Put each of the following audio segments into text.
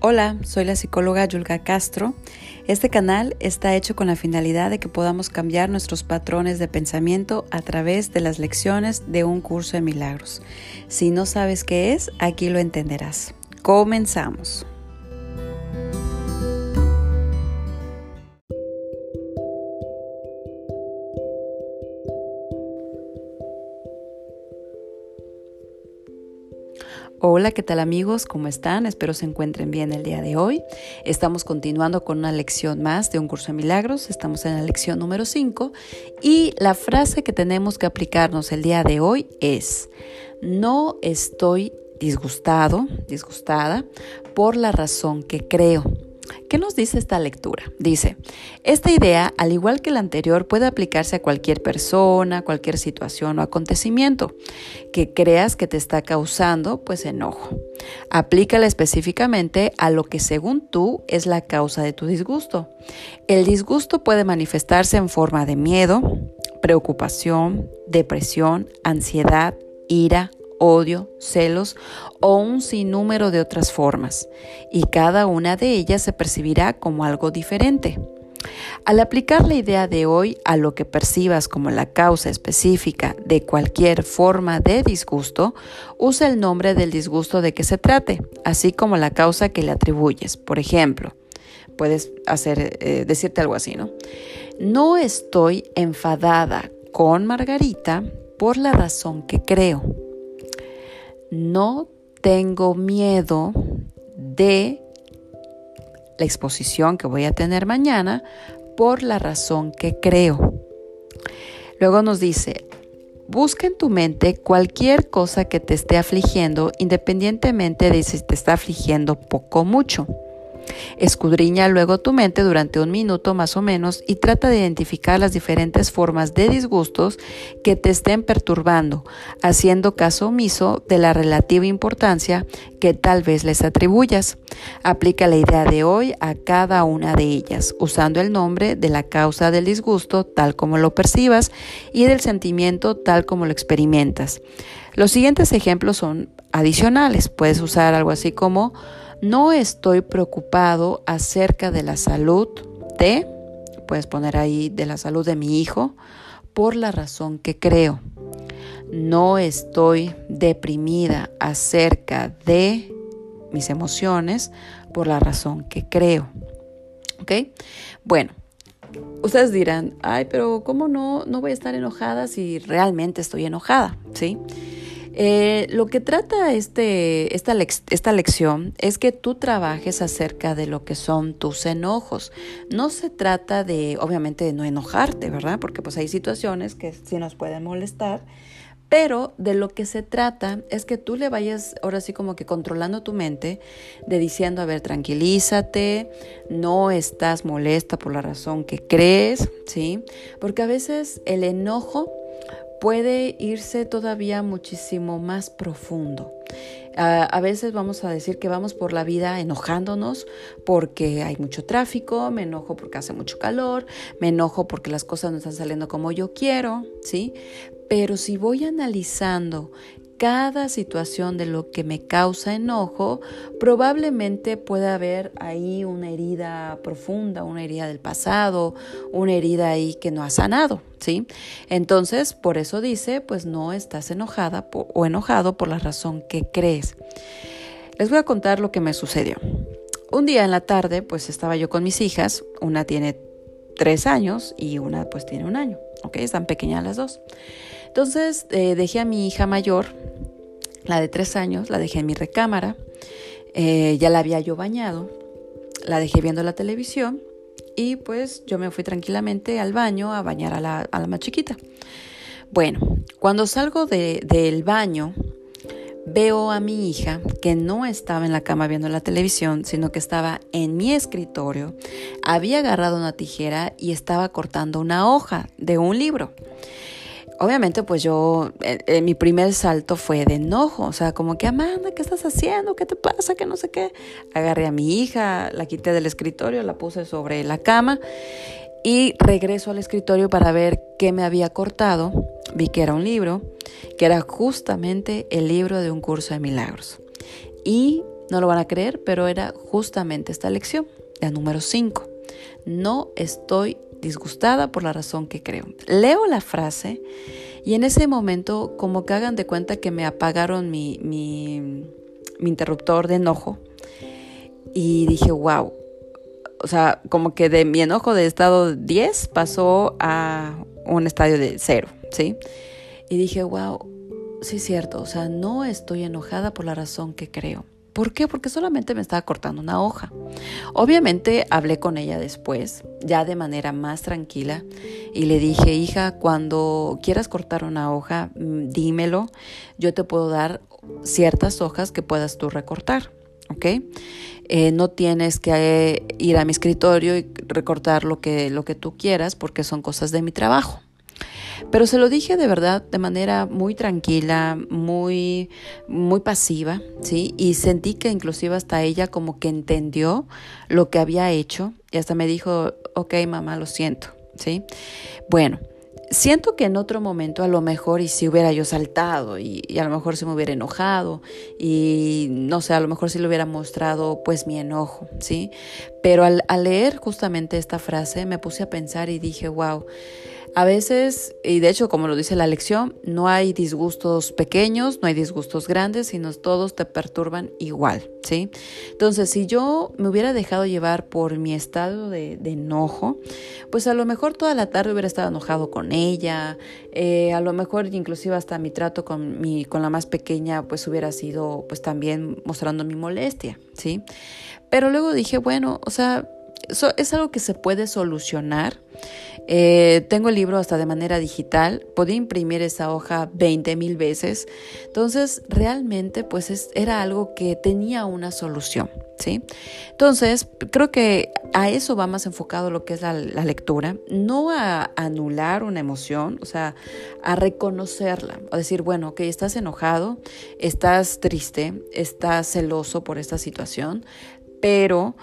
Hola, soy la psicóloga Yulga Castro. Este canal está hecho con la finalidad de que podamos cambiar nuestros patrones de pensamiento a través de las lecciones de un curso de milagros. Si no sabes qué es, aquí lo entenderás. Comenzamos. Hola, ¿qué tal amigos? ¿Cómo están? Espero se encuentren bien el día de hoy. Estamos continuando con una lección más de un curso de milagros. Estamos en la lección número 5 y la frase que tenemos que aplicarnos el día de hoy es, no estoy disgustado, disgustada por la razón que creo. ¿Qué nos dice esta lectura? Dice, esta idea, al igual que la anterior, puede aplicarse a cualquier persona, cualquier situación o acontecimiento que creas que te está causando pues enojo. Aplícala específicamente a lo que según tú es la causa de tu disgusto. El disgusto puede manifestarse en forma de miedo, preocupación, depresión, ansiedad, ira, odio, celos o un sinnúmero de otras formas, y cada una de ellas se percibirá como algo diferente. Al aplicar la idea de hoy a lo que percibas como la causa específica de cualquier forma de disgusto, usa el nombre del disgusto de que se trate, así como la causa que le atribuyes. Por ejemplo, puedes hacer, eh, decirte algo así, ¿no? No estoy enfadada con Margarita por la razón que creo no tengo miedo de la exposición que voy a tener mañana por la razón que creo. Luego nos dice, busca en tu mente cualquier cosa que te esté afligiendo, independientemente de si te está afligiendo poco o mucho. Escudriña luego tu mente durante un minuto más o menos y trata de identificar las diferentes formas de disgustos que te estén perturbando, haciendo caso omiso de la relativa importancia que tal vez les atribuyas. Aplica la idea de hoy a cada una de ellas, usando el nombre de la causa del disgusto tal como lo percibas y del sentimiento tal como lo experimentas. Los siguientes ejemplos son adicionales. Puedes usar algo así como no estoy preocupado acerca de la salud de, puedes poner ahí, de la salud de mi hijo, por la razón que creo. No estoy deprimida acerca de mis emociones por la razón que creo. ¿Ok? Bueno, ustedes dirán, ay, pero ¿cómo no, no voy a estar enojada si realmente estoy enojada? ¿Sí? Eh, lo que trata este, esta, esta lección es que tú trabajes acerca de lo que son tus enojos. No se trata de, obviamente, de no enojarte, ¿verdad? Porque pues hay situaciones que sí nos pueden molestar. Pero de lo que se trata es que tú le vayas ahora sí como que controlando tu mente, de diciendo, a ver, tranquilízate, no estás molesta por la razón que crees, ¿sí? Porque a veces el enojo puede irse todavía muchísimo más profundo. a veces vamos a decir que vamos por la vida enojándonos porque hay mucho tráfico, me enojo porque hace mucho calor, me enojo porque las cosas no están saliendo como yo quiero, ¿sí? Pero si voy analizando cada situación de lo que me causa enojo, probablemente pueda haber ahí una herida profunda, una herida del pasado, una herida ahí que no ha sanado, ¿sí? Entonces, por eso dice, pues no estás enojada o enojado por la razón que crees. Les voy a contar lo que me sucedió. Un día en la tarde, pues estaba yo con mis hijas, una tiene tres años y una pues tiene un año, ¿ok? Están pequeñas las dos. Entonces eh, dejé a mi hija mayor, la de tres años, la dejé en mi recámara, eh, ya la había yo bañado, la dejé viendo la televisión y pues yo me fui tranquilamente al baño a bañar a la, más chiquita. Bueno, cuando salgo del baño, veo a mi hija que no estaba en la cama viendo la televisión, sino que estaba en mi escritorio, había agarrado una tijera y estaba cortando una hoja de un libro obviamente pues yo, eh, eh, mi primer salto fue de enojo, o sea, como que Amanda, ¿qué estás haciendo? ¿Qué te pasa? Que no sé qué. Agarré a mi hija, la quité del escritorio, la puse sobre la cama y regreso al escritorio para ver qué me había cortado. Vi que era un libro, que era justamente el libro de un curso de milagros. Y No lo van a creer, pero era justamente esta lección, la número 5. No estoy disgustada por la razón que creo. Leo la frase y en ese momento como que hagan de cuenta que me apagaron mi, mi, interruptor de enojo y dije, wow. O sea, como que de mi enojo de estado 10 pasó a un estadio de 0, ¿sí? Y dije, wow, sí es cierto, o sea, no estoy enojada por la razón que creo. ¿Por qué? Porque solamente me estaba cortando una hoja. Obviamente hablé con ella después, ya de manera más tranquila, y le dije, hija, cuando quieras cortar una hoja, mm, dímelo, yo te puedo dar ciertas hojas que puedas tú recortar. ¿ok? Eh, no tienes que eh, ir a mi escritorio y recortar lo que, lo que tú quieras porque son cosas de mi trabajo. Pero se lo dije de verdad de manera muy tranquila, muy, muy pasiva, ¿sí? Y sentí que inclusive hasta ella como que entendió lo que había hecho y hasta me dijo, ok mamá, lo siento, ¿sí? Bueno. Siento que en otro momento a lo mejor y si hubiera yo saltado y, a lo mejor se me hubiera enojado y no sé, a lo mejor si le hubiera mostrado pues mi enojo, ¿sí? Pero al leer justamente esta frase me puse a pensar y dije, wow, a veces, y de hecho como lo dice la lección, no hay disgustos pequeños, no hay disgustos grandes, sino todos te perturban igual, ¿sí? Entonces, si yo me hubiera dejado llevar por mi estado de, enojo, pues a lo mejor toda la tarde hubiera estado enojado con ella, eh, a lo mejor inclusive hasta mi trato con, mi, con la más pequeña pues hubiera sido pues también mostrando mi molestia, ¿sí? Pero luego dije, bueno, o sea, es algo que se puede solucionar. Eh, tengo el libro hasta de manera digital, podía imprimir esa hoja 20 mil veces. Entonces, realmente, pues era algo que tenía una solución, ¿sí? Entonces, creo que a eso va más enfocado lo que es la, la lectura, no a anular una emoción, o sea, a reconocerla, a decir, bueno, ok, estás enojado, estás triste, estás celoso por esta situación, pero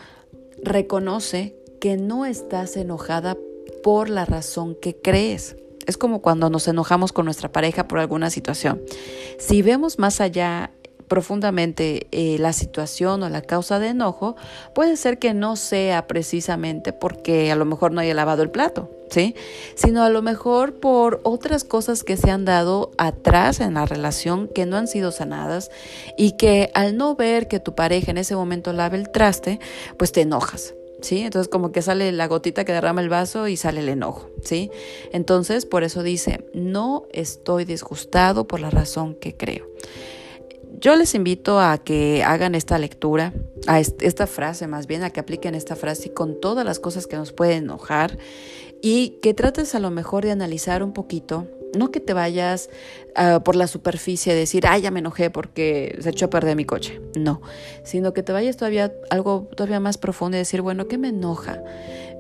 reconoce que no estás enojada por la razón que crees. Es como cuando nos enojamos con nuestra pareja por alguna situación. Si vemos más allá profundamente eh, la situación o la causa de enojo, puede ser que no sea precisamente porque a lo mejor no haya lavado el plato, ¿sí? Sino a lo mejor por otras cosas que se han dado atrás en la relación que no han sido sanadas y que al no ver que tu pareja en ese momento lave el traste, pues te enojas. ¿sí? Entonces como que sale la gotita que derrama el vaso y sale el enojo, ¿sí? Entonces por eso dice, no estoy disgustado por la razón que creo. Yo les invito a que hagan esta lectura, a esta frase más bien, a que apliquen esta frase con todas las cosas que nos pueden enojar y que trates a lo mejor de analizar un poquito no que te vayas uh, por la superficie a decir, ay, ya me enojé porque se echó a perder mi coche. No, sino que te vayas todavía algo todavía más profundo y decir, bueno, ¿qué me enoja?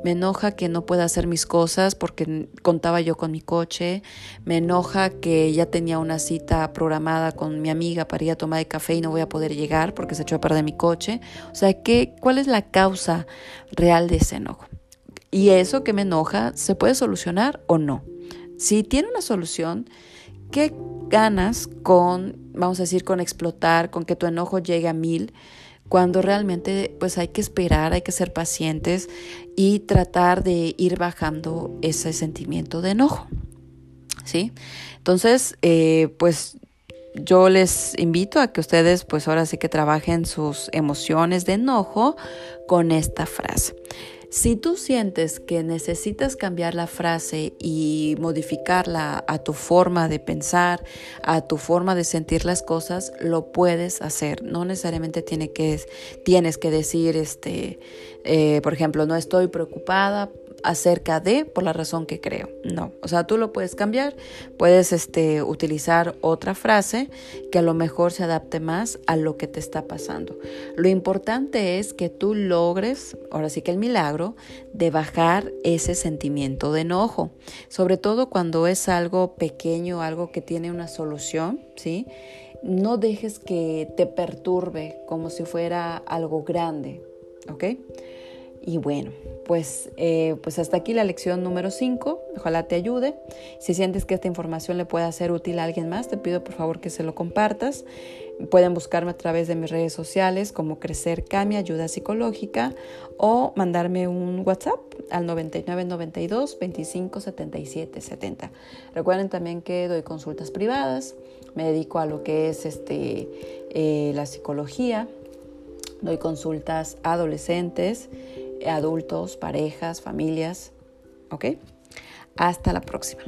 Me enoja que no pueda hacer mis cosas porque contaba yo con mi coche. Me enoja que ya tenía una cita programada con mi amiga para ir a tomar el café y no voy a poder llegar porque se echó a perder mi coche. O sea, ¿qué, ¿cuál es la causa real de ese enojo? Y eso que me enoja, ¿se puede solucionar o no? Si tiene una solución, ¿qué ganas con, vamos a decir, con explotar, con que tu enojo llegue a mil? Cuando realmente pues hay que esperar, hay que ser pacientes y tratar de ir bajando ese sentimiento de enojo. ¿Sí? Entonces, eh, pues yo les invito a que ustedes pues ahora sí que trabajen sus emociones de enojo con esta frase. Si tú sientes que necesitas cambiar la frase y modificarla a tu forma de pensar, a tu forma de sentir las cosas, lo puedes hacer. No necesariamente tiene que, tienes que decir, este, eh, por ejemplo, no estoy preocupada acerca de por la razón que creo. No, o sea, tú lo puedes cambiar, puedes este, utilizar otra frase que a lo mejor se adapte más a lo que te está pasando. Lo importante es que tú logres, ahora sí que el milagro, de bajar ese sentimiento de enojo, sobre todo cuando es algo pequeño, algo que tiene una solución, ¿sí? No dejes que te perturbe como si fuera algo grande, ¿ok? Y bueno, pues, eh, pues hasta aquí la lección número 5. Ojalá te ayude. Si sientes que esta información le pueda ser útil a alguien más, te pido por favor que se lo compartas. Pueden buscarme a través de mis redes sociales como Crecer Cami Ayuda Psicológica o mandarme un WhatsApp al 9992 25 77 70. Recuerden también que doy consultas privadas, me dedico a lo que es este, eh, la psicología, doy consultas a adolescentes, adultos, parejas, familias. ¿Ok? Hasta la próxima.